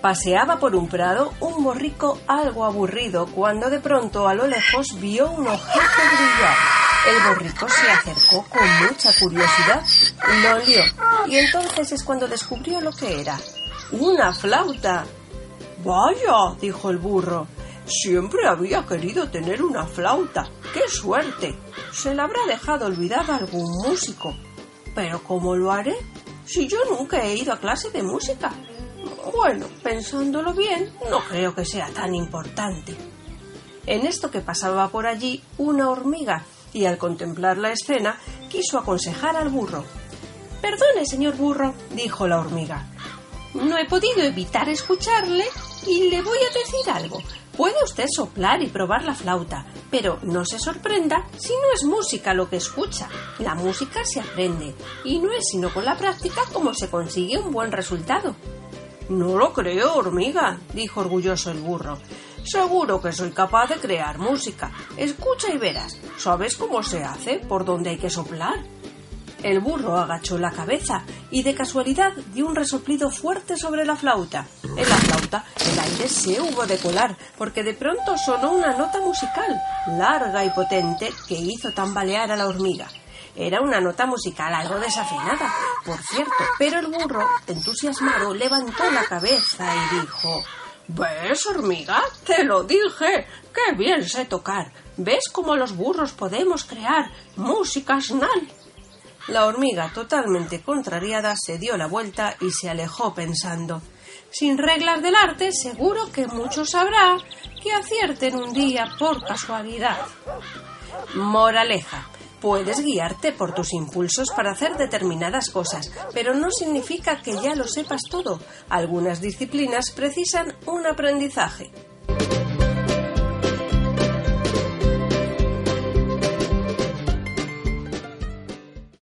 Paseaba por un prado un borrico algo aburrido cuando de pronto a lo lejos vio un objeto brillar. El borrico se acercó con mucha curiosidad, lo olió y entonces es cuando descubrió lo que era. ¡Una flauta! Vaya, dijo el burro, siempre había querido tener una flauta. ¡Qué suerte! Se la habrá dejado olvidada algún músico. Pero ¿cómo lo haré? Si yo nunca he ido a clase de música. Bueno, pensándolo bien, no creo que sea tan importante. En esto que pasaba por allí una hormiga, y al contemplar la escena quiso aconsejar al burro. Perdone, señor burro, dijo la hormiga. No he podido evitar escucharle y le voy a decir algo. Puede usted soplar y probar la flauta, pero no se sorprenda si no es música lo que escucha. La música se aprende y no es sino con la práctica como se consigue un buen resultado. No lo creo, hormiga, dijo orgulloso el burro. Seguro que soy capaz de crear música. Escucha y verás. ¿Sabes cómo se hace? ¿Por dónde hay que soplar? El burro agachó la cabeza y de casualidad dio un resoplido fuerte sobre la flauta. En la flauta el aire se hubo de colar, porque de pronto sonó una nota musical, larga y potente, que hizo tambalear a la hormiga. Era una nota musical algo desafinada, por cierto, pero el burro, entusiasmado, levantó la cabeza y dijo ¿Ves, hormiga? Te lo dije. ¡Qué bien sé tocar! ¿Ves cómo los burros podemos crear música snal? La hormiga, totalmente contrariada, se dio la vuelta y se alejó pensando Sin reglas del arte, seguro que muchos sabrá que acierten un día por casualidad. Moraleja. Puedes guiarte por tus impulsos para hacer determinadas cosas, pero no significa que ya lo sepas todo. Algunas disciplinas precisan un aprendizaje.